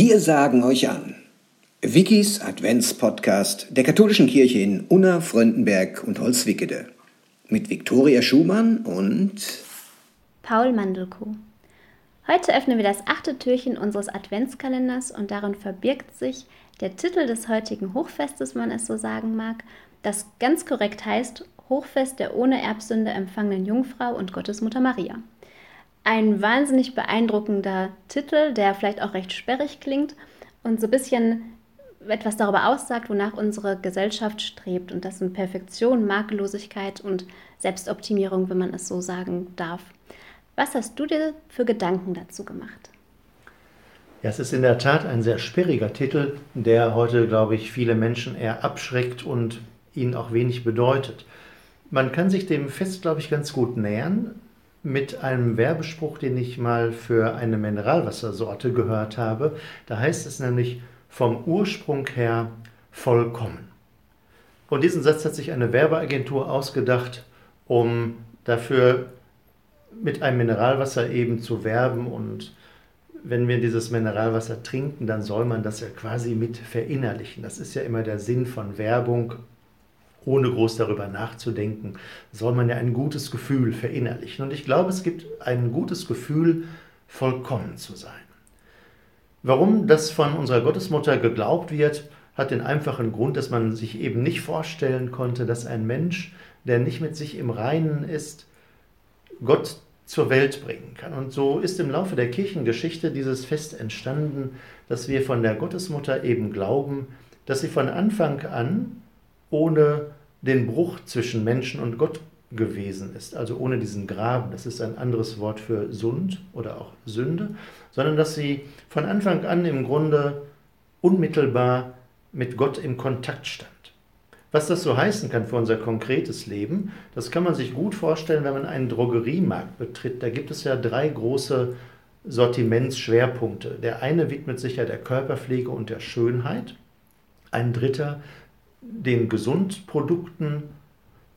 Wir sagen euch an. Wikis Adventspodcast der katholischen Kirche in Unna, Fröndenberg und Holzwickede. Mit Viktoria Schumann und Paul Mandelko. Heute öffnen wir das achte Türchen unseres Adventskalenders und darin verbirgt sich der Titel des heutigen Hochfestes, man es so sagen mag, das ganz korrekt heißt Hochfest der ohne Erbsünde empfangenen Jungfrau und Gottesmutter Maria. Ein wahnsinnig beeindruckender Titel, der vielleicht auch recht sperrig klingt und so ein bisschen etwas darüber aussagt, wonach unsere Gesellschaft strebt. Und das sind Perfektion, Makellosigkeit und Selbstoptimierung, wenn man es so sagen darf. Was hast du dir für Gedanken dazu gemacht? Ja, es ist in der Tat ein sehr sperriger Titel, der heute, glaube ich, viele Menschen eher abschreckt und ihnen auch wenig bedeutet. Man kann sich dem Fest, glaube ich, ganz gut nähern mit einem Werbespruch, den ich mal für eine Mineralwassersorte gehört habe. Da heißt es nämlich vom Ursprung her vollkommen. Und diesen Satz hat sich eine Werbeagentur ausgedacht, um dafür mit einem Mineralwasser eben zu werben. Und wenn wir dieses Mineralwasser trinken, dann soll man das ja quasi mit verinnerlichen. Das ist ja immer der Sinn von Werbung ohne groß darüber nachzudenken, soll man ja ein gutes Gefühl verinnerlichen. Und ich glaube, es gibt ein gutes Gefühl, vollkommen zu sein. Warum das von unserer Gottesmutter geglaubt wird, hat den einfachen Grund, dass man sich eben nicht vorstellen konnte, dass ein Mensch, der nicht mit sich im Reinen ist, Gott zur Welt bringen kann. Und so ist im Laufe der Kirchengeschichte dieses Fest entstanden, dass wir von der Gottesmutter eben glauben, dass sie von Anfang an ohne den Bruch zwischen Menschen und Gott gewesen ist, also ohne diesen Graben, das ist ein anderes Wort für Sund oder auch Sünde, sondern dass sie von Anfang an im Grunde unmittelbar mit Gott im Kontakt stand. Was das so heißen kann für unser konkretes Leben, das kann man sich gut vorstellen, wenn man einen Drogeriemarkt betritt. Da gibt es ja drei große Sortimentsschwerpunkte. Der eine widmet sich ja der Körperpflege und der Schönheit, ein dritter den Gesundprodukten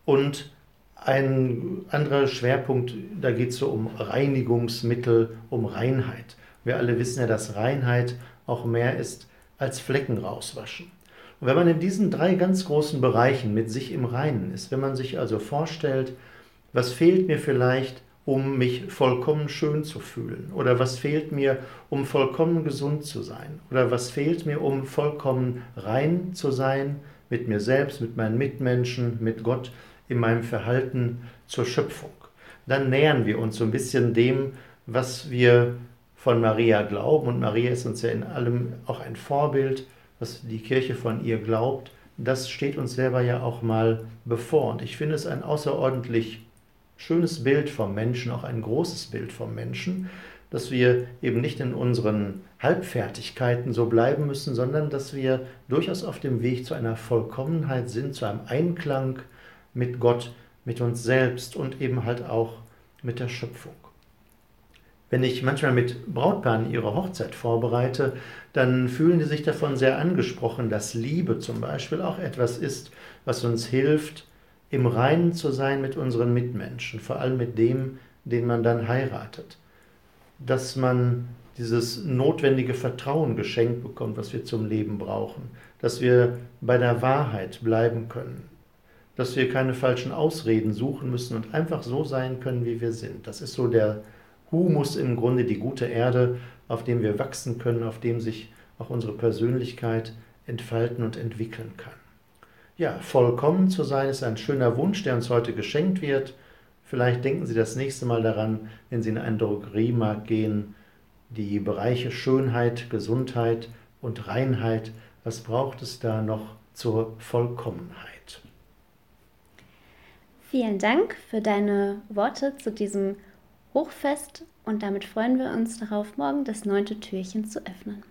und ein anderer Schwerpunkt, da geht es so um Reinigungsmittel, um Reinheit. Wir alle wissen ja, dass Reinheit auch mehr ist als Flecken rauswaschen. Und wenn man in diesen drei ganz großen Bereichen mit sich im Reinen ist, wenn man sich also vorstellt, was fehlt mir vielleicht, um mich vollkommen schön zu fühlen? Oder was fehlt mir, um vollkommen gesund zu sein? Oder was fehlt mir, um vollkommen rein zu sein mit mir selbst, mit meinen Mitmenschen, mit Gott, in meinem Verhalten zur Schöpfung. Dann nähern wir uns so ein bisschen dem, was wir von Maria glauben. Und Maria ist uns ja in allem auch ein Vorbild, was die Kirche von ihr glaubt. Das steht uns selber ja auch mal bevor. Und ich finde es ein außerordentlich schönes Bild vom Menschen, auch ein großes Bild vom Menschen, dass wir eben nicht in unseren Halbfertigkeiten so bleiben müssen, sondern dass wir durchaus auf dem Weg zu einer Vollkommenheit sind, zu einem Einklang mit Gott, mit uns selbst und eben halt auch mit der Schöpfung. Wenn ich manchmal mit Brautpaaren ihre Hochzeit vorbereite, dann fühlen die sich davon sehr angesprochen, dass Liebe zum Beispiel auch etwas ist, was uns hilft, im Reinen zu sein mit unseren Mitmenschen, vor allem mit dem, den man dann heiratet dass man dieses notwendige Vertrauen geschenkt bekommt, was wir zum Leben brauchen, dass wir bei der Wahrheit bleiben können, dass wir keine falschen Ausreden suchen müssen und einfach so sein können, wie wir sind. Das ist so der Humus im Grunde, die gute Erde, auf dem wir wachsen können, auf dem sich auch unsere Persönlichkeit entfalten und entwickeln kann. Ja, vollkommen zu sein ist ein schöner Wunsch, der uns heute geschenkt wird. Vielleicht denken Sie das nächste Mal daran, wenn Sie in einen Drogeriemarkt gehen, die Bereiche Schönheit, Gesundheit und Reinheit, was braucht es da noch zur Vollkommenheit? Vielen Dank für deine Worte zu diesem Hochfest und damit freuen wir uns darauf, morgen das neunte Türchen zu öffnen.